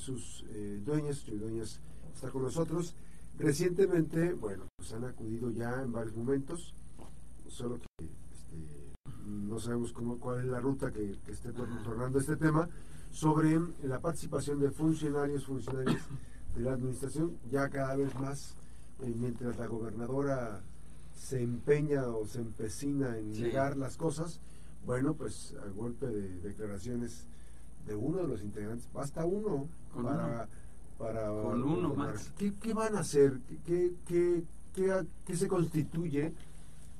Jesús eh, Dueñas. Chuy Dueñas está con nosotros. Recientemente, bueno, pues han acudido ya en varios momentos, solo que este, no sabemos cómo, cuál es la ruta que, que esté tornando este tema, sobre la participación de funcionarios, funcionarios de la administración, ya cada vez más, eh, mientras la gobernadora se empeña o se empecina en negar las cosas, bueno, pues a golpe de declaraciones de uno de los integrantes, basta uno para... para Con uno más. ¿Qué, ¿Qué, van a hacer? ¿Qué, qué, qué, qué se constituye?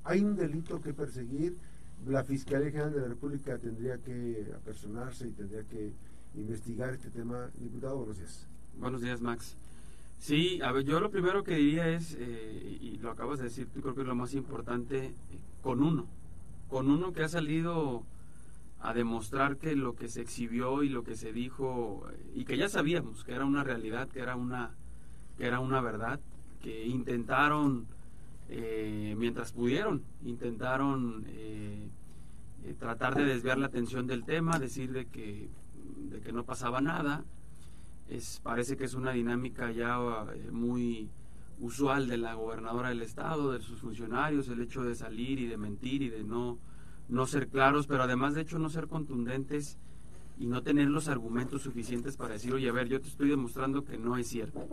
¿Hay un delito que perseguir? La Fiscalía General de la República tendría que apersonarse y tendría que investigar este tema. Diputado, buenos días. Buenos días, Max. Sí, a ver, yo lo primero que diría es, eh, y lo acabas de decir, tú creo que es lo más importante, eh, con uno, con uno que ha salido a demostrar que lo que se exhibió y lo que se dijo, y que ya sabíamos que era una realidad, que era una, que era una verdad, que intentaron, eh, mientras pudieron, intentaron eh, eh, tratar de desviar la atención del tema, decir de que, de que no pasaba nada, es, parece que es una dinámica ya eh, muy usual de la gobernadora del estado, de sus funcionarios, el hecho de salir y de mentir y de no, no ser claros, pero además de hecho no ser contundentes y no tener los argumentos suficientes para decir, oye, a ver, yo te estoy demostrando que no es cierto.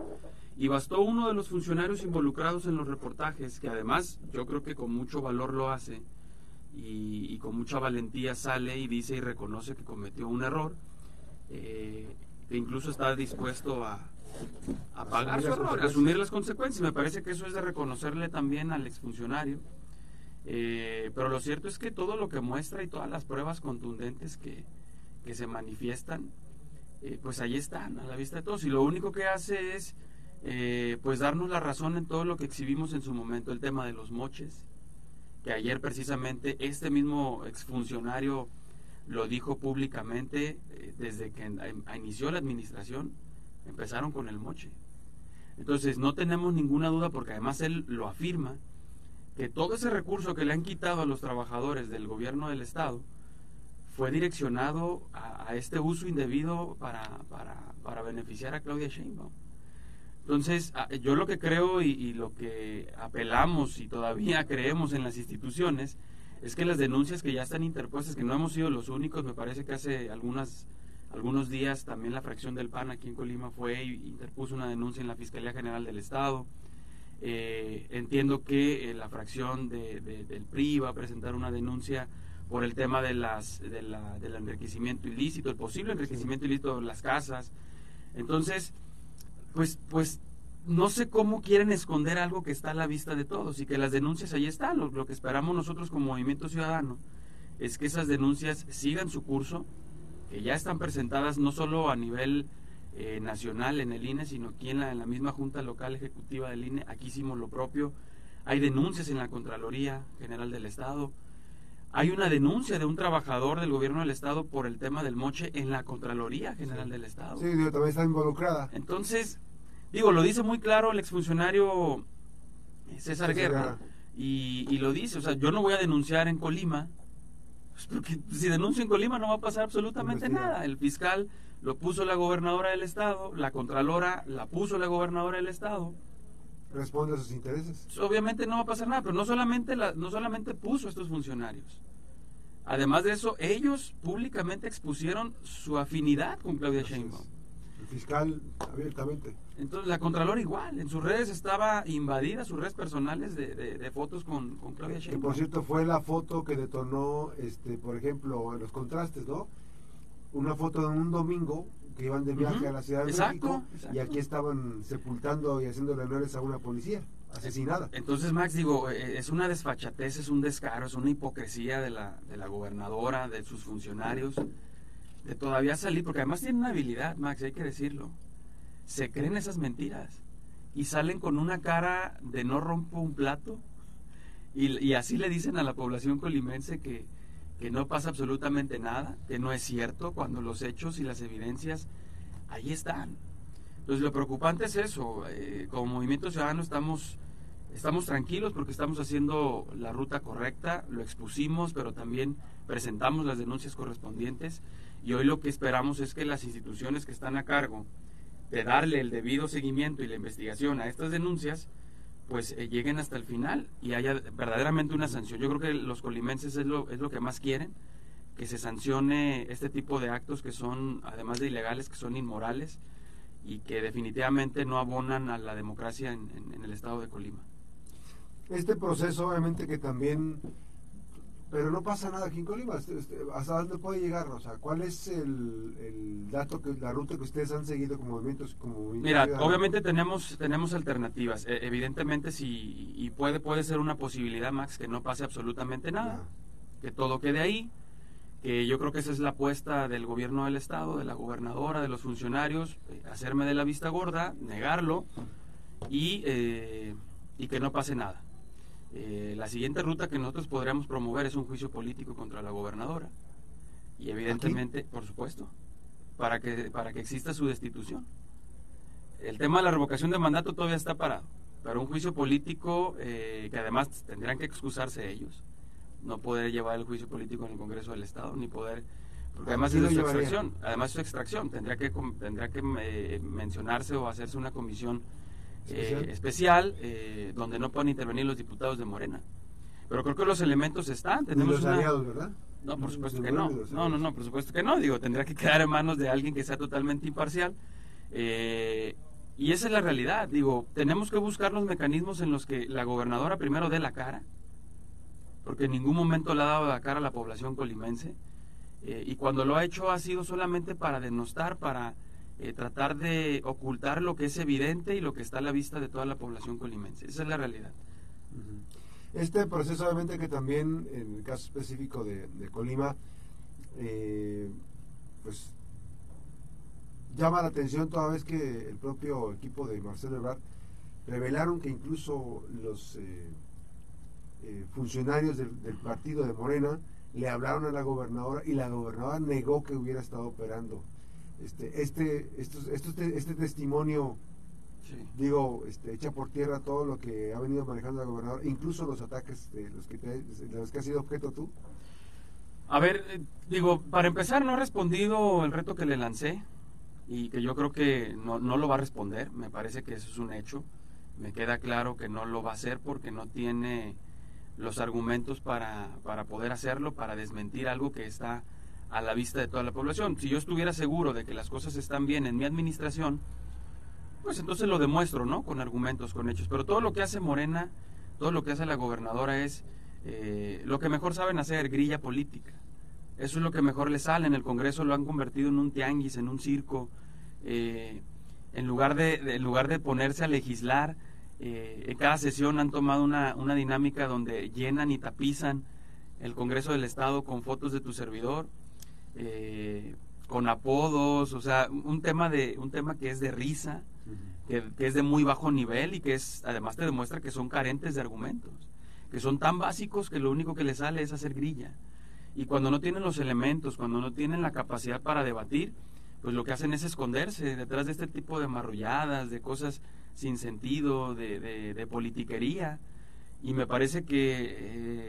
Y bastó uno de los funcionarios involucrados en los reportajes, que además yo creo que con mucho valor lo hace y, y con mucha valentía sale y dice y reconoce que cometió un error. Eh, que incluso está dispuesto a, a pagar su error, a asumir las consecuencias. Me parece que eso es de reconocerle también al exfuncionario. Eh, pero lo cierto es que todo lo que muestra y todas las pruebas contundentes que, que se manifiestan, eh, pues ahí están, a la vista de todos. Y lo único que hace es, eh, pues darnos la razón en todo lo que exhibimos en su momento, el tema de los moches, que ayer precisamente este mismo exfuncionario lo dijo públicamente desde que inició la administración, empezaron con el moche. Entonces no tenemos ninguna duda, porque además él lo afirma, que todo ese recurso que le han quitado a los trabajadores del gobierno del Estado fue direccionado a, este uso indebido para, para, beneficiar a Claudia Sheinbaum. Entonces, yo lo que creo y, lo que apelamos y todavía creemos en las instituciones es que las denuncias que ya están interpuestas, que no hemos sido los únicos, me parece que hace algunos días también la fracción del PAN aquí en Colima fue interpuso una denuncia en la Fiscalía General del Estado. Eh, entiendo que eh, la fracción de- de- del PRI va a presentar una denuncia por el tema de las, de la- del enriquecimiento ilícito, el posible enriquecimiento ilícito de las casas. Entonces, pues, pues no sé cómo quieren esconder algo que está a la vista de todos y que las denuncias ahí están. Lo, lo que esperamos nosotros como Movimiento Ciudadano es que esas denuncias sigan su curso, que ya están presentadas no solo a nivel eh, nacional en el INE, sino aquí en la, en la misma Junta Local Ejecutiva del INE. Aquí hicimos lo propio. Hay denuncias en la Contraloría General del Estado. Hay una denuncia de un trabajador del gobierno del Estado por el tema del moche en la Contraloría General del Estado. Sí, digo, también está involucrada. Entonces, digo, lo dice muy claro el exfuncionario César César Guerra. Y, y lo dice, o sea, yo no voy a denunciar en Colima, pues porque si denuncio en Colima no va a pasar absolutamente Investiga. nada. El fiscal lo puso la gobernadora del estado, la contralora la puso la gobernadora del estado. Responde a sus intereses. Pues, obviamente no va a pasar nada, pero no solamente, la, no solamente puso a estos funcionarios. Además de eso, ellos públicamente expusieron su afinidad con Claudia Así es. Sheinbaum. El fiscal abiertamente. Entonces la Contralora igual, en sus redes estaba invadida, sus redes personales de, de- de fotos con, con Claudia Que Sheinbaum. por cierto fue la foto que detonó, este, por ejemplo, los contrastes, ¿no? Una foto de un domingo que iban de viaje a la Ciudad de Exacto, México exacto. y aquí estaban sepultando y haciendo honores a una policía asesinada. Entonces, Max, digo, eh, es una desfachatez, es un descaro, es una hipocresía de la, de la gobernadora, de sus funcionarios, de todavía salir, porque además tienen una habilidad, Max, hay que decirlo. Se creen esas mentiras y salen con una cara de no rompo un plato y, y así le dicen a la población colimense que, que no pasa absolutamente nada, que no es cierto, cuando los hechos y las evidencias ahí están. Entonces lo preocupante es eso, eh, como Movimiento Ciudadano estamos, estamos tranquilos porque estamos haciendo la ruta correcta, lo expusimos, pero también presentamos las denuncias correspondientes y hoy lo que esperamos es que las instituciones que están a cargo de darle el debido seguimiento y la investigación a estas denuncias, pues eh, lleguen hasta el final y haya verdaderamente una sanción. Yo creo que los colimenses es lo, es lo que más quieren, que se sancione este tipo de actos que son, además de ilegales, que son inmorales y que definitivamente no abonan a la democracia en, en el estado de Colima. Este proceso obviamente que también pero no pasa nada aquí en Colima. Este, este, ¿Hasta dónde puede llegar? O sea, ¿cuál es el, dato, que la ruta que ustedes han seguido como movimientos? Como Mira, obviamente tenemos tenemos alternativas. E, evidentemente, si y puede puede ser una posibilidad, Max, que no pase absolutamente nada, que todo quede ahí. Que yo creo que esa es la apuesta del gobierno del estado, de la gobernadora, de los funcionarios, eh, hacerme de la vista gorda, negarlo y eh, y que no pase nada. Eh, la siguiente ruta que nosotros podríamos promover es un juicio político contra la gobernadora. Y evidentemente, por supuesto, para que, para que exista su destitución. El tema de la revocación de mandato todavía está parado, pero un juicio político eh, que además tendrían que excusarse ellos. No poder llevar el juicio político en el Congreso del Estado, ni poder porque además es su extracción, además su extracción, tendría que tendría que eh, mencionarse o hacerse una comisión especial, eh, eh, donde no pueden intervenir los diputados de Morena. Pero creo que los elementos están. Tenemos los aliados, ¿verdad? No, por supuesto que no. No, no, no, por supuesto que no. Digo, tendría que quedar en manos de alguien que sea totalmente imparcial. Eh, y esa es la realidad. Digo, tenemos que buscar los mecanismos en los que la gobernadora primero dé la cara, porque en ningún momento le ha dado la cara a la población colimense. y cuando lo ha hecho ha sido solamente para denostar, para eh, tratar de ocultar lo que es evidente y lo que está a la vista de toda la población colimense. Esa es la realidad. Este proceso, obviamente, que también en el caso específico de, Colima, eh, pues llama la atención toda vez que el propio equipo de Marcelo Ebrard revelaron que incluso los eh, funcionarios del, del, partido de Morena le hablaron a la gobernadora y la gobernadora negó que hubiera estado operando este, este, este, este testimonio, digo, este, echa por tierra todo lo que ha venido manejando el gobernador, incluso los ataques de los que, de los que has sido objeto tú? A ver, eh, digo, para empezar, no ha respondido el reto que le lancé y que yo creo que no, no lo va a responder, me parece que eso es un hecho, me queda claro que no lo va a hacer porque no tiene los argumentos para, para poder hacerlo, para desmentir algo que está a la vista de toda la población. Si yo estuviera seguro de que las cosas están bien en mi administración, pues entonces lo demuestro, ¿no? Con argumentos, con hechos. Pero todo lo que hace Morena, todo lo que hace la gobernadora es eh, lo que mejor saben hacer, grilla política. Eso es lo que mejor les sale. En el Congreso lo han convertido en un tianguis, en un circo. Eh, en, lugar de, en lugar de ponerse a legislar, eh, en cada sesión han tomado una, una dinámica donde llenan y tapizan el Congreso del Estado con fotos de tu servidor, eh, con apodos, o sea, un tema de un tema que es de risa, que, es de muy bajo nivel y que es además te demuestra que son carentes de argumentos, que son tan básicos que lo único que les sale es hacer grilla. Y cuando no tienen los elementos, cuando no tienen la capacidad para debatir, pues lo que hacen es esconderse detrás de este tipo de marrulladas, de cosas sin sentido, de, de, politiquería. Y me parece que,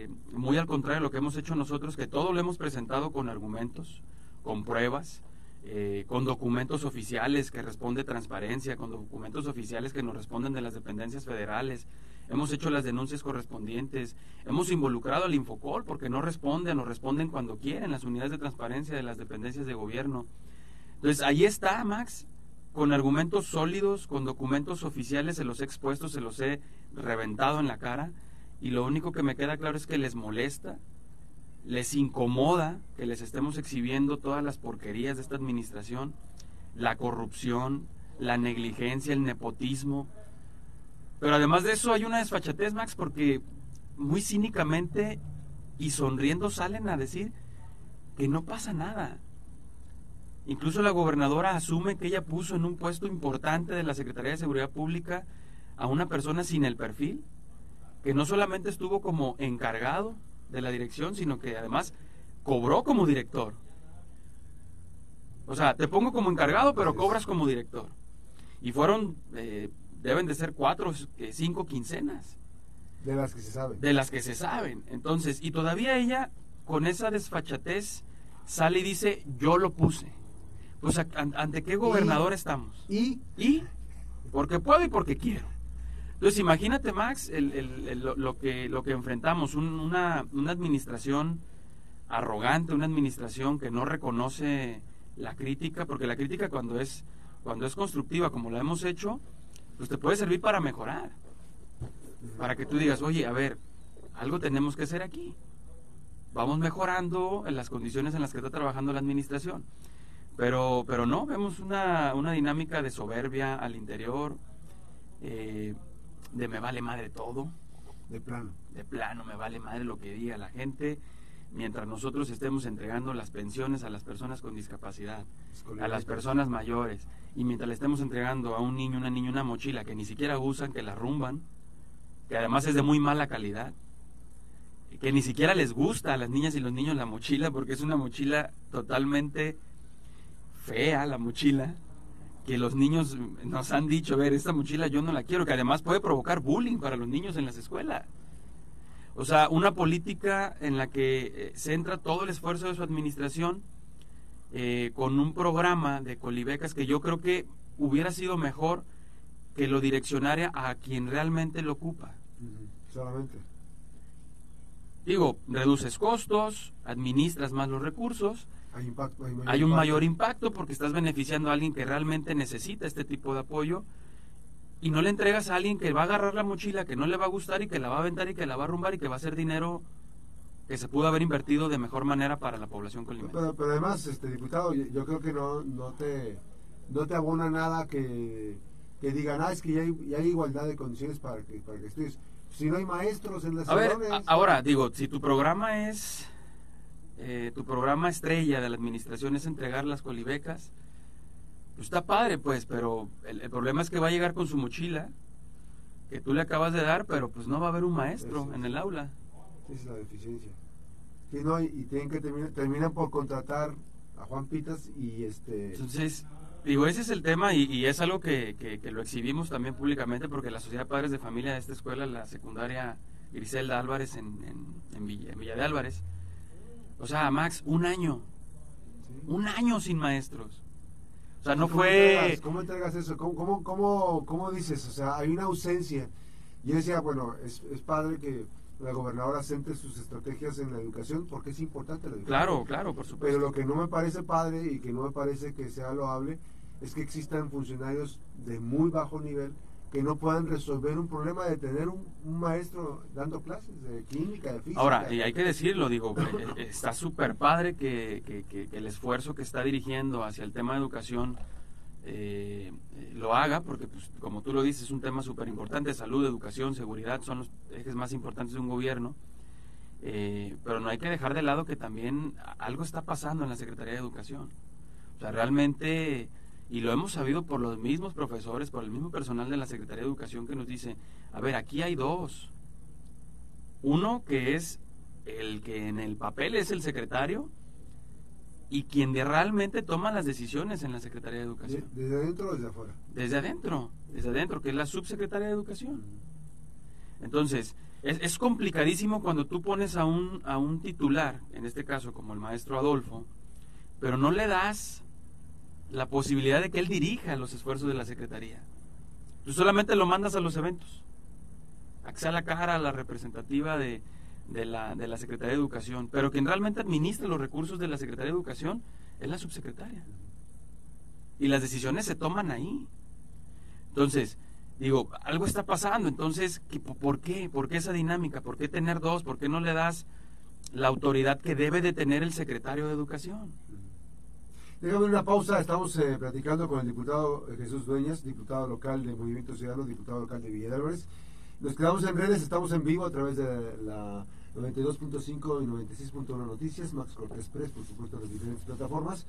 eh, muy al contrario de lo que hemos hecho nosotros, que todo lo hemos presentado con argumentos, con pruebas, eh, con documentos oficiales que responde transparencia, con documentos oficiales que nos responden de las dependencias federales. Hemos hecho las denuncias correspondientes, hemos involucrado al Infocol porque no responden, nos responden cuando quieren las unidades de transparencia de las dependencias de gobierno. Entonces, ahí está, Max, con argumentos sólidos, con documentos oficiales, se los he expuesto, se los he reventado en la cara, y lo único que me queda claro es que les molesta, les incomoda que les estemos exhibiendo todas las porquerías de esta administración, la corrupción, la negligencia, el nepotismo. Pero además de eso hay una desfachatez, Max, porque muy cínicamente y sonriendo salen a decir que no pasa nada. Incluso la gobernadora asume que ella puso en un puesto importante de la Secretaría de Seguridad Pública a una persona sin el perfil, que no solamente estuvo como encargado de la dirección, sino que además cobró como director. O sea, te pongo como encargado, pero cobras como director. Y fueron, eh, deben de ser cuatro, eh, cinco quincenas. De las que se saben. De las que se saben. Entonces, y todavía ella, con esa desfachatez, sale y dice, yo lo puse Pues ante qué gobernador estamos. ¿Y? ¿Y? Porque puedo y porque quiero. Entonces imagínate Max lo, que, lo que enfrentamos, una, una administración arrogante, una administración que no reconoce la crítica, porque la crítica cuando es, cuando es constructiva, como la hemos hecho, pues te puede servir para mejorar. Para que tú digas, oye, a ver, algo tenemos que hacer aquí. Vamos mejorando en las condiciones en las que está trabajando la administración. Pero, pero no, vemos una, una dinámica de soberbia al interior, eh, de me vale madre todo. De plano. De plano, me vale madre lo que diga la gente mientras nosotros estemos entregando las pensiones a las personas con discapacidad, a las personas mayores, y mientras le estemos entregando a un niño, una niña, una mochila que ni siquiera usan, que la rumban, que además es de muy mala calidad, que ni siquiera les gusta a las niñas y los niños la mochila, porque es una mochila totalmente fea, la mochila, que los niños nos han dicho, a ver, esta mochila yo no la quiero, que además puede provocar bullying para los niños en las escuelas. O sea, una política en la que eh, centra todo el esfuerzo de su administración eh, con un programa de colibecas que yo creo que hubiera sido mejor que lo direccionara a quien realmente lo ocupa. Solamente. Digo, reduces costos, administras más los recursos, hay, impacto, hay un mayor impacto porque estás beneficiando a alguien que realmente necesita este tipo de apoyo y no le entregas a alguien que va a agarrar la mochila, que no le va a gustar y que la va a aventar y que la va a rumbar y que va a ser dinero que se pudo haber invertido de mejor manera para la población colimense. Pero, pero, además, este diputado, yo, creo que no, no te no te abona nada que, que digan, ah, es que ya hay, hay, igualdad de condiciones para que, para que estudies. Si no hay maestros en las a ver, ahora, digo, si tu programa es, eh, tu programa estrella de la administración es entregar las colibecas, pues está padre, pues, pero el, problema es que va a llegar con su mochila que tú le acabas de dar, pero pues no va a haber un maestro en el aula. Esa es la deficiencia. y, tienen que terminar, terminan por contratar a Juan Pitas y este... Entonces, digo, ese es el tema y, es algo que, que, lo exhibimos también públicamente porque la Sociedad de Padres de Familia de esta escuela, la secundaria Griselda Álvarez en, en, Villa, en Villa de Álvarez, o sea, Max, un año, un año sin maestros. O sea, no fue... ¿Cómo entregas eso? ¿Cómo, cómo, cómo, dices? O sea, hay una ausencia. Yo decía, bueno, es, es padre que la gobernadora centre sus estrategias en la educación porque es importante la educación. Claro, claro, por supuesto. Pero lo que no me parece padre y que no me parece que sea loable es que existan funcionarios de muy bajo nivel que no puedan resolver un problema de tener un, maestro dando clases de química, de física. Ahora, y hay que decirlo, digo, eh, está súper padre que, que, el esfuerzo que está dirigiendo hacia el tema de educación eh, lo haga, porque pues, como tú lo dices, es un tema súper importante, salud, educación, seguridad, son los ejes más importantes de un gobierno. Eh, pero no hay que dejar de lado que también algo está pasando en la Secretaría de Educación. O sea, realmente y lo hemos sabido por los mismos profesores, por el mismo personal de la Secretaría de Educación que nos dice, a ver, aquí hay dos. Uno que es el que en el papel es el secretario y quien realmente toma las decisiones en la Secretaría de Educación. ¿Desde adentro o desde afuera? Desde adentro, desde adentro, que es la subsecretaria de Educación. Entonces, es, es complicadísimo cuando tú pones a un, a un titular, en este caso como el maestro Adolfo, pero no le das la posibilidad de que él dirija los esfuerzos de la Secretaría. Tú solamente lo mandas a los eventos. A que sea la cara, la representativa de, de, la, de la Secretaría de Educación. Pero quien realmente administra los recursos de la Secretaría de Educación es la subsecretaria. Y las decisiones se toman ahí. Entonces, digo, algo está pasando. Entonces, ¿por qué? ¿Por qué esa dinámica? ¿Por qué tener dos? ¿Por qué no le das la autoridad que debe de tener el secretario de Educación? Déjame una pausa, estamos eh, platicando con el diputado Jesús Dueñas, diputado local de Movimiento Ciudadano, diputado local de Villa de Álvarez. Nos quedamos en redes, estamos en vivo a través de la 92.5 y 96.1 Noticias, Max Cortés Press, por supuesto, en las diferentes plataformas.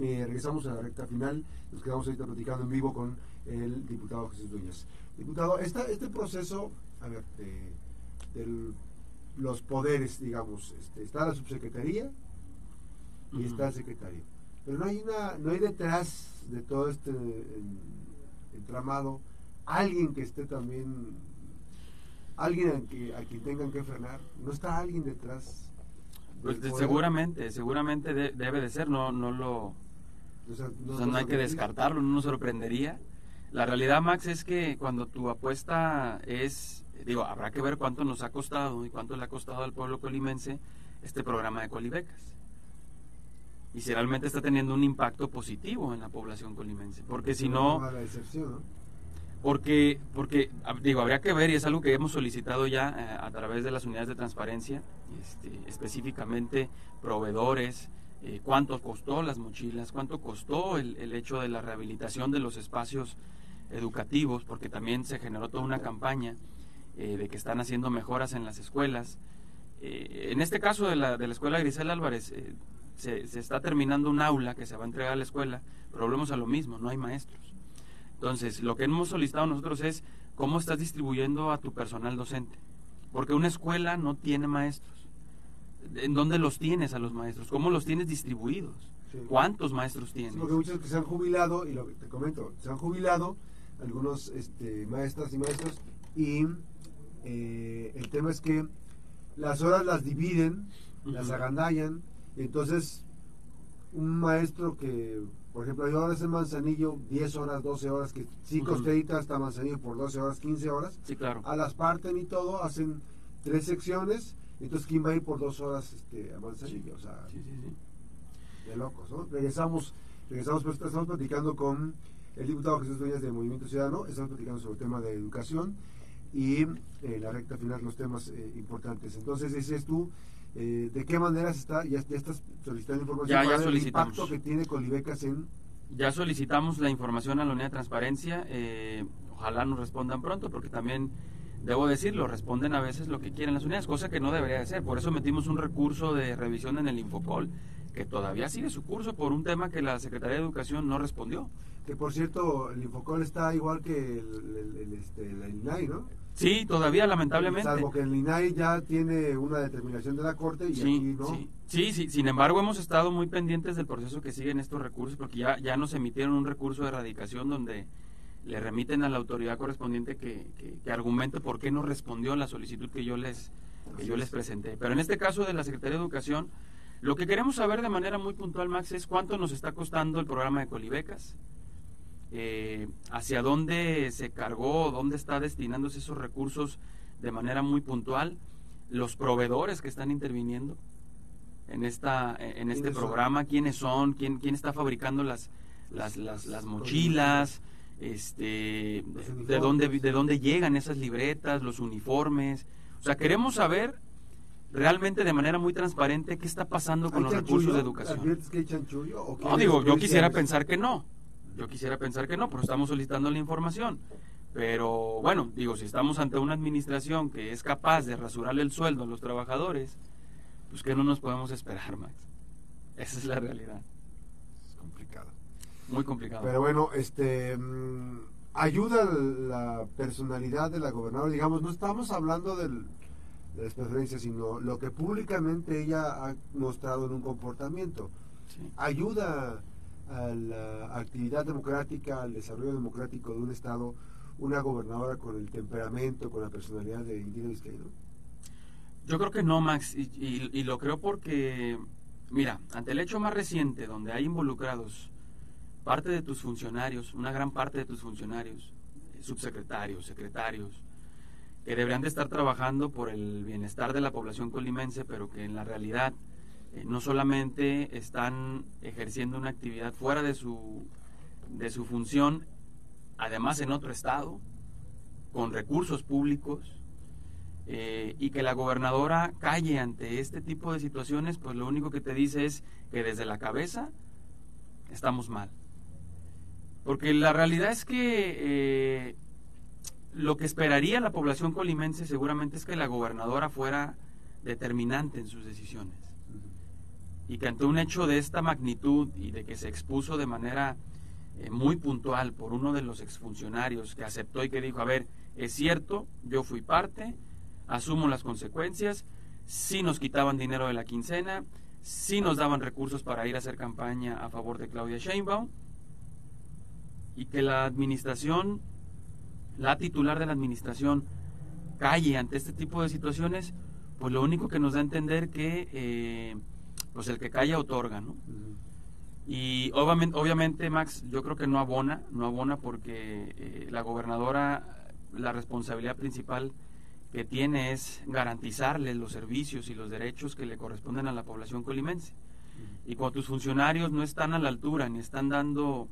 Eh, regresamos a la recta final, nos quedamos ahorita platicando en vivo con el diputado Jesús Dueñas. Diputado, esta, este proceso, a ver, de, los poderes, digamos, este, está la subsecretaría y está el secretario pero no hay, una, no hay detrás de todo este entramado alguien que esté también, alguien a, quien tengan que frenar. No está alguien detrás. Pues seguramente, seguramente debe de ser, no, no lo O sea, no, hay que descartarlo, no nos sorprendería. La realidad, Max, es que cuando tu apuesta es, digo, habrá que ver cuánto nos ha costado y cuánto le ha costado al pueblo colimense este programa de colibecas. Y si realmente está teniendo un impacto positivo en la población colimense. Porque si no... Porque, porque, digo, habría que ver, y es algo que hemos solicitado ya eh, a través de las unidades de transparencia, este, específicamente proveedores, eh, cuánto costó las mochilas, cuánto costó el, hecho de la rehabilitación de los espacios educativos, porque también se generó toda una campaña eh, de que están haciendo mejoras en las escuelas. en este caso de la, de la escuela Grisel Álvarez, se, se está terminando un aula que se va a entregar a la escuela, pero volvemos a lo mismo, no hay maestros. Entonces, lo que hemos solicitado nosotros es cómo estás distribuyendo a tu personal docente. Porque una escuela no tiene maestros. ¿En dónde los tienes a los maestros? ¿Cómo los tienes distribuidos? ¿Cuántos maestros tienes? porque muchos que se han jubilado, y lo que te comento, se han jubilado algunos este, maestras y maestros, y eh, el tema es que las horas las dividen, las agandallan, y entonces un maestro que por ejemplo, yo ahora en Manzanillo 10 horas, 12 horas, que sí uh hasta Manzanillo por 12 horas, 15 horas. Sí, claro. A las parten y todo, hacen tres secciones. Entonces, ¿quién va a ir por dos horas este, a Manzanillo? O sea, de locos, ¿no? Regresamos, regresamos, pues estamos platicando con el diputado Jesús Dueñas del Movimiento Ciudadano, estamos platicando sobre el tema de educación y eh, la recta final los temas eh, importantes. Entonces, dices tú, eh, ¿De qué manera está, ya, estás solicitando información ya, ya el impacto que tiene Colibecas en...? Ya solicitamos la información a la unidad de transparencia, eh, ojalá nos respondan pronto, porque también, debo decirlo, responden a veces lo que quieren las unidades, cosa que no debería de ser. Por eso metimos un recurso de revisión en el Infocol, que todavía sigue su curso por un tema que la Secretaría de Educación no respondió. Que por cierto, el Infocol está igual que el, el, este, la INAI, ¿no? Sí, todavía lamentablemente. Salvo que el INAI ya tiene una determinación de la Corte y aquí no. Sí. sí, sin embargo hemos estado muy pendientes del proceso que siguen estos recursos porque ya, ya nos emitieron un recurso de erradicación donde le remiten a la autoridad correspondiente que, que, argumente por qué no respondió la solicitud que yo les que yo les presenté. Pero en este caso de la Secretaría de Educación, lo que queremos saber de manera muy puntual, Max, es cuánto nos está costando el programa de Colibecas, eh, hacia dónde se cargó, dónde está destinándose esos recursos de manera muy puntual, los proveedores que están interviniendo en esta en este programa, quiénes son, quién quién está fabricando las las, las, mochilas, este de dónde de dónde llegan esas libretas, los uniformes. O sea, queremos saber realmente de manera muy transparente qué está pasando con los recursos de educación. no, digo, yo quisiera pensar que no. Yo quisiera pensar que no, pero estamos solicitando la información. Pero bueno, digo, si estamos ante una administración que es capaz de rasurarle el sueldo a los trabajadores, pues que no nos podemos esperar, Max. Esa es la realidad. Es complicado. Muy complicado. Pero bueno, este mm, ayuda la personalidad de la gobernadora, digamos, no estamos hablando del, de las preferencias, sino lo que públicamente ella ha mostrado en un comportamiento. Ayuda a la actividad democrática, al desarrollo democrático de un Estado, una gobernadora con el temperamento, con la personalidad de Indira Vizcaíno? Yo creo que no, Max, y, lo creo porque, mira, ante el hecho más reciente, donde hay involucrados parte de tus funcionarios, una gran parte de tus funcionarios, subsecretarios, secretarios, que deberían de estar trabajando por el bienestar de la población colimense, pero que en la realidad eh, no solamente están ejerciendo una actividad fuera de su, de su función, además en otro estado, con recursos públicos, eh, y que la gobernadora calle ante este tipo de situaciones, pues lo único que te dice es que desde la cabeza estamos mal. Porque la realidad es que eh, lo que esperaría la población colimense seguramente es que la gobernadora fuera determinante en sus decisiones y que ante un hecho de esta magnitud y de que se expuso de manera eh, muy puntual por uno de los exfuncionarios que aceptó y que dijo, a ver, es cierto, yo fui parte, asumo las consecuencias, sí nos quitaban dinero de la quincena, sí nos daban recursos para ir a hacer campaña a favor de Claudia Sheinbaum, y que la administración, la titular de la administración, calle ante este tipo de situaciones, pues lo único que nos da a entender que... Eh, pues el que calla otorga, ¿no? Y obviamente, obviamente, Max, yo creo que no abona, no abona porque eh, la gobernadora, la responsabilidad principal que tiene es garantizarle los servicios y los derechos que le corresponden a la población colimense. Y cuando tus funcionarios no están a la altura ni están dando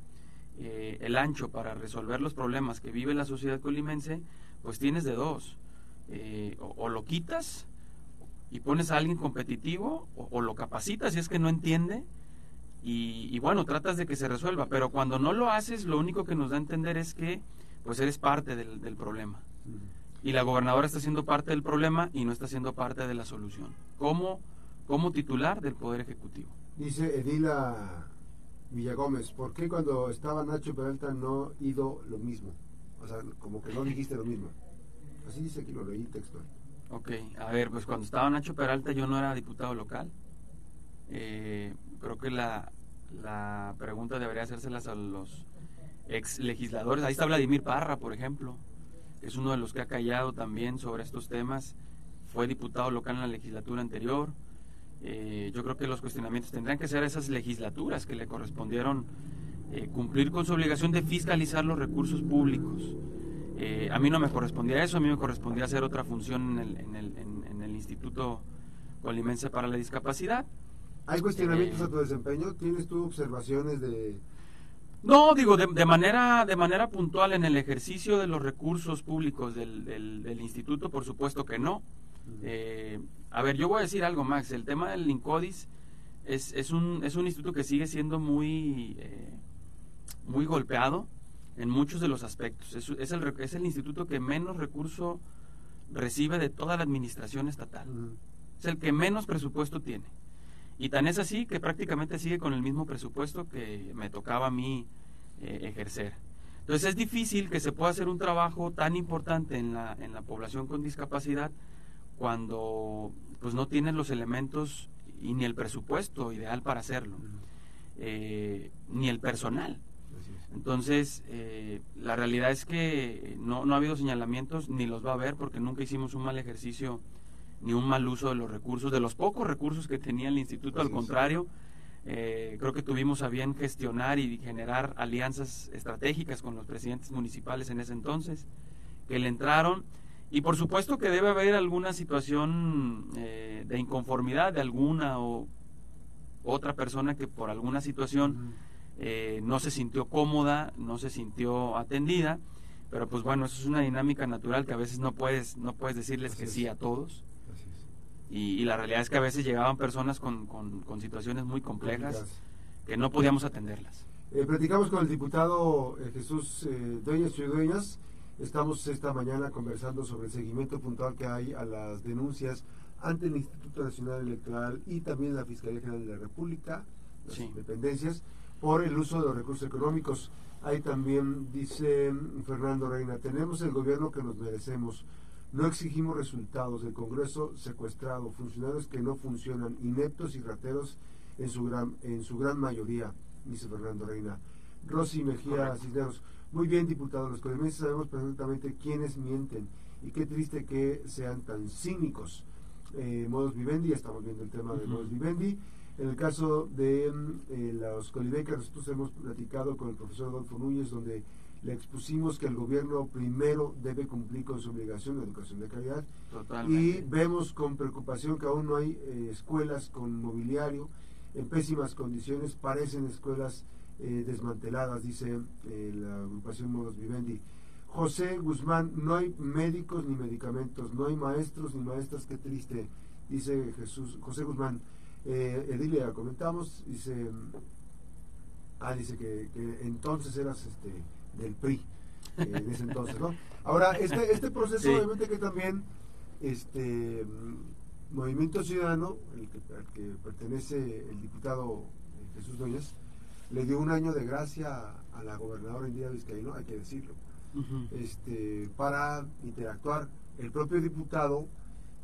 eh, el ancho para resolver los problemas que vive la sociedad colimense, pues tienes de dos. Eh, o, lo quitas y pones a alguien competitivo o, lo capacitas si es que no entiende y, bueno, tratas de que se resuelva. Pero cuando no lo haces, lo único que nos da a entender es que pues eres parte del, del problema. Y la gobernadora está siendo parte del problema y no está siendo parte de la solución. Como, como titular del Poder Ejecutivo. Dice Edila Villagómez, ¿por qué cuando estaba Nacho Peralta no ido lo mismo? O sea, como que no dijiste lo mismo. Así dice aquí, lo leí textual. Ok, a ver, pues cuando estaba Nacho Peralta yo no era diputado local. Eh, creo que la, la pregunta debería hacérselas a los ex legisladores. Ahí está Vladimir Parra, por ejemplo, es uno de los que ha callado también sobre estos temas. Fue diputado local en la legislatura anterior. Eh, yo creo que los cuestionamientos tendrán que ser esas legislaturas que le correspondieron eh, cumplir con su obligación de fiscalizar los recursos públicos. Eh, a mí no me correspondía eso, a mí me correspondía hacer otra función en el, en el, en, el Instituto Colimense para la Discapacidad. ¿Hay cuestionamientos a tu desempeño? ¿Tienes tú observaciones de...? No, digo, de, manera, de manera puntual en el ejercicio de los recursos públicos del, del, instituto, por supuesto que no. A ver, yo voy a decir algo, Max. El tema del Incodis es, es, un, es un instituto que sigue siendo muy, eh, muy golpeado en muchos de los aspectos. Es, es, el, es el instituto que menos recurso recibe de toda la administración estatal. Es el que menos presupuesto tiene. Y tan es así que prácticamente sigue con el mismo presupuesto que me tocaba a mí eh, ejercer. Entonces es difícil que se pueda hacer un trabajo tan importante en la, en la población con discapacidad cuando pues no tienen los elementos y ni el presupuesto ideal para hacerlo, eh, ni el personal. Entonces, eh, la realidad es que no, no ha habido señalamientos, ni los va a haber, porque nunca hicimos un mal ejercicio ni un mal uso de los recursos, de los pocos recursos que tenía el instituto, al contrario, eh, creo que tuvimos a bien gestionar y generar alianzas estratégicas con los presidentes municipales en ese entonces, que le entraron. Y por supuesto que debe haber alguna situación eh, de inconformidad de alguna o otra persona que por alguna situación eh, no se sintió cómoda, no se sintió atendida, pero pues bueno, eso es una dinámica natural que a veces no puedes, no puedes decirles que sí a todos. Y, la realidad es que a veces llegaban personas con, con, situaciones muy complejas que no podíamos atenderlas. Eh, platicamos con el diputado Jesús Dueñas y Dueñas. Estamos esta mañana conversando sobre el seguimiento puntual que hay a las denuncias ante el Instituto Nacional Electoral y también la Fiscalía General de la República, las dependencias, por el uso de los recursos económicos. Ahí también dice Fernando Reina, tenemos el gobierno que nos merecemos. No exigimos resultados. El Congreso secuestrado, funcionarios que no funcionan, ineptos y rateros en su gran, en su gran mayoría, dice Fernando Reina. Rosy Mejía Cisneros. Muy bien, diputado, los colimenses sabemos perfectamente quiénes mienten y qué triste que sean tan cínicos. Eh, modos vivendi, ya estamos viendo el tema de modos vivendi. En el caso de eh, los colibecas, nosotros hemos platicado con el profesor Adolfo Núñez, donde le expusimos que el gobierno primero debe cumplir con su obligación de educación de calidad. Y vemos con preocupación que aún no hay eh, escuelas con mobiliario en pésimas condiciones, parecen escuelas eh, desmanteladas, dice eh, la agrupación Modos Vivendi. José Guzmán, no hay médicos ni medicamentos, no hay maestros ni maestras, qué triste, dice Jesús, José Guzmán. Eh, Edilia, comentamos, dice, ah, dice que, entonces eras este, del PRI, eh, en ese entonces, ¿no? Ahora, este, este proceso obviamente que también, este, Movimiento Ciudadano, el que, al que pertenece el diputado Jesús Doñas, le dio un año de gracia a, la gobernadora Indira Vizcaíno, hay que decirlo, este, para interactuar. El propio diputado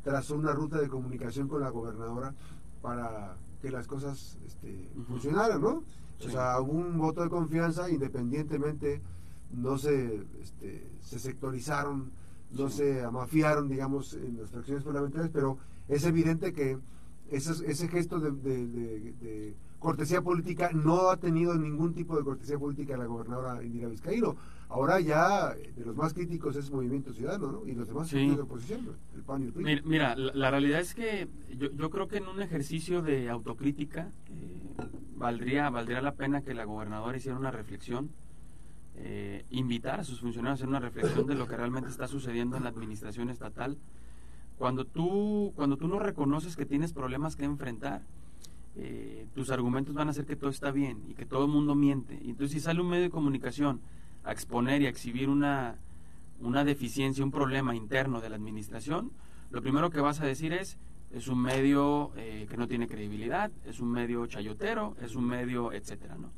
trazó una ruta de comunicación con la gobernadora para que las cosas este, funcionaran, ¿no? O sea, un voto de confianza independientemente, no se, este, se sectorizaron, no se amafiaron, digamos, en las fracciones parlamentarias, pero es evidente que ese, ese gesto de cortesía política, no ha tenido ningún tipo de cortesía política la gobernadora Indira Vizcaíno. Ahora ya eh, de los más críticos es Movimiento Ciudadano, ¿no? Y los demás Sí. de oposición, ¿no? el PAN y el PRI. Mira, mira, la, la realidad es que yo, yo creo que en un ejercicio de autocrítica eh, valdría, valdría la pena que la gobernadora hiciera una reflexión, eh, invitar a sus funcionarios a hacer una reflexión de lo que realmente está sucediendo en la administración estatal. Cuando tú, cuando tú no reconoces que tienes problemas que enfrentar, eh, tus argumentos van a hacer que todo está bien y que todo el mundo miente. Y entonces si sale un medio de comunicación a exponer y a exhibir una, una deficiencia, un problema interno de la administración, lo primero que vas a decir es, es un medio eh, que no tiene credibilidad, es un medio chayotero, es un medio, etcétera, ¿no?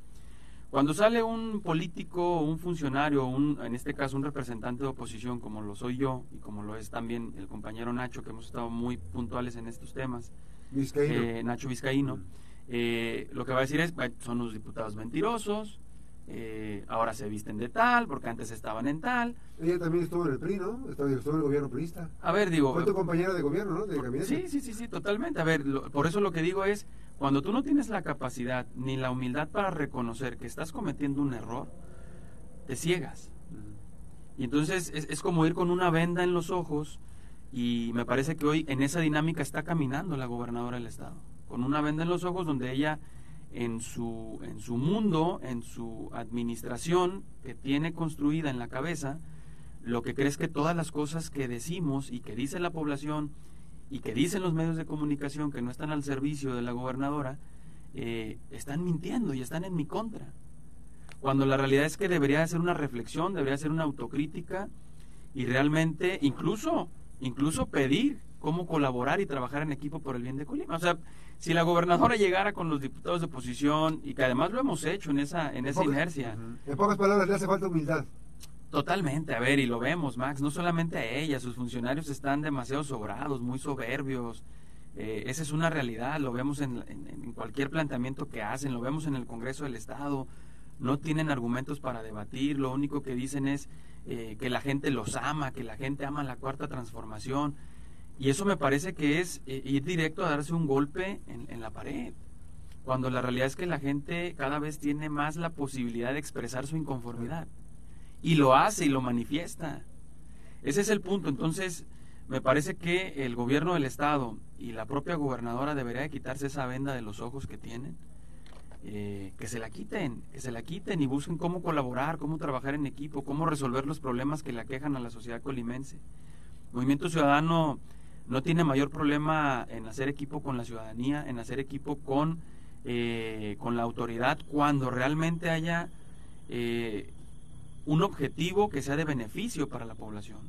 Cuando sale un político, un funcionario, un, en este caso un representante de oposición, como lo soy yo y como lo es también el compañero Nacho, que hemos estado muy puntuales en estos temas, Vizcaíno. eh, Nacho Vizcaíno, eh, lo que va a decir es, "Bueno, son unos diputados mentirosos, eh, ahora se visten de tal, porque antes estaban en tal. Ella también estuvo en el PRI, ¿no? Estuvo estuvo en el gobierno priista. A ver, digo... Fue tu compañera de gobierno, ¿no? De. Sí, sí, sí, sí, totalmente. A ver, lo- por eso lo que digo es, cuando tú no tienes la capacidad ni la humildad para reconocer que estás cometiendo un error, te ciegas. Y entonces es, es como ir con una venda en los ojos y me parece que hoy en esa dinámica está caminando la gobernadora del estado, con una venda en los ojos donde ella en su, en su mundo, en su administración que tiene construida en la cabeza, lo que cree es que todas las cosas que decimos y que dice la población y que dicen los medios de comunicación que no están al servicio de la gobernadora, eh, están mintiendo y están en mi contra. Cuando la realidad es que debería hacer una reflexión, debería hacer una autocrítica y realmente incluso, incluso pedir cómo colaborar y trabajar en equipo por el bien de Colima. O sea, si la gobernadora llegara con los diputados de oposición y que además lo hemos hecho en esa, en esa pocas- inercia, En pocas palabras, le hace falta humildad. Totalmente, a ver, y lo vemos, Max, no solamente a ella, sus funcionarios están demasiado sobrados, muy soberbios, eh, esa es una realidad, lo vemos en, en- en cualquier planteamiento que hacen, lo vemos en el Congreso del Estado, no tienen argumentos para debatir, lo único que dicen es eh, que la gente los ama, que la gente ama la cuarta transformación, y eso me parece que es eh, ir directo a darse un golpe en, en la pared, cuando la realidad es que la gente cada vez tiene más la posibilidad de expresar su inconformidad y lo hace y lo manifiesta. Ese es el punto. Entonces, me parece que el gobierno del Estado y la propia gobernadora debería de quitarse esa venda de los ojos que tienen, eh, que se la quiten, que se la quiten y busquen cómo colaborar, cómo trabajar en equipo, cómo resolver los problemas que le aquejan a la sociedad colimense. Movimiento Ciudadano no tiene mayor problema en hacer equipo con la ciudadanía, en hacer equipo con, eh, con la autoridad, cuando realmente haya eh, un objetivo que sea de beneficio para la población.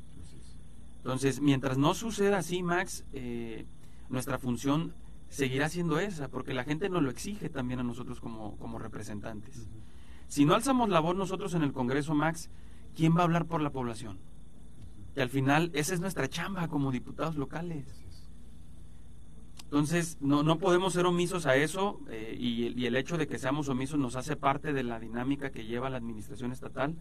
Entonces, mientras no suceda así, Max, eh, nuestra función seguirá siendo esa, porque la gente nos lo exige también a nosotros como, como representantes. Si no alzamos la voz nosotros en el Congreso, Max, ¿quién va a hablar por la población? Y al final, esa es nuestra chamba como diputados locales. Entonces, no, no podemos ser omisos a eso eh, y, el- y el hecho de que seamos omisos nos hace parte de la dinámica que lleva la administración estatal,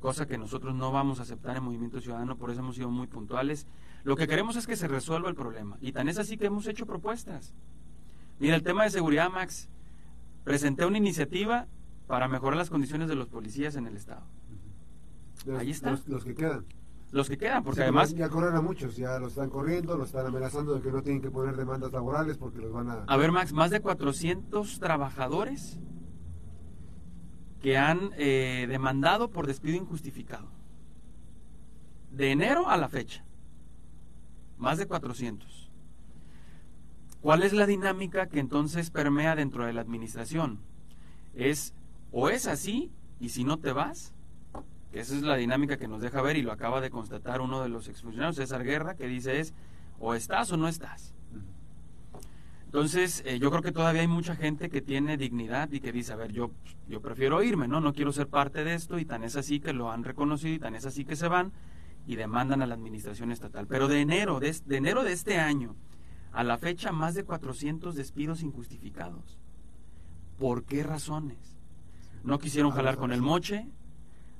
cosa que nosotros no vamos a aceptar en Movimiento Ciudadano, por eso hemos sido muy puntuales. Lo que queremos es que se resuelva el problema y tan es así que hemos hecho propuestas. Mira, el tema de seguridad, Max, presenté una iniciativa para mejorar las condiciones de los policías en el Estado. Los- Ahí está. Los, los que quedan. Los que quedan, porque Sí, además... Ya corren a muchos, ya los están corriendo, los están amenazando de que no tienen que poner demandas laborales porque los van a... A ver, Max, más de 400 trabajadores que han eh, demandado por despido injustificado. De enero a la fecha. Más de 400. ¿Cuál es la dinámica que entonces permea dentro de la administración? Es o es así y si no te vas, que esa es la dinámica que nos deja ver y lo acaba de constatar uno de los exfuncionarios, César Guerra, que dice es o estás o no estás. Entonces, eh, yo creo que todavía hay mucha gente que tiene dignidad y que dice, a ver, yo, yo prefiero irme, ¿no? No quiero ser parte de esto y tan es así que lo han reconocido y tan es así que se van y demandan a la administración estatal. Pero de enero, de, de enero de este año a la fecha, más de 400 despidos injustificados. ¿Por qué razones? No quisieron jalar con el moche,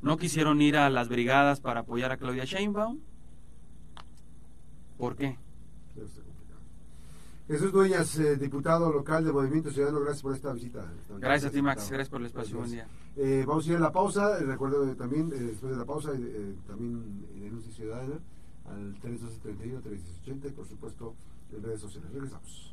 no quisieron ir a las brigadas para apoyar a Claudia Sheinbaum. ¿Por qué? Jesús Dueñas, eh, diputado local de Movimiento Ciudadano, gracias por esta visita. Gracias a ti, Max. Gracias por el espacio. Buen día. Eh, vamos a ir a la pausa. Recuerdo también, eh, después de la pausa, también denuncia ciudadana al 312-31-380 y por supuesto en redes sociales. Regresamos.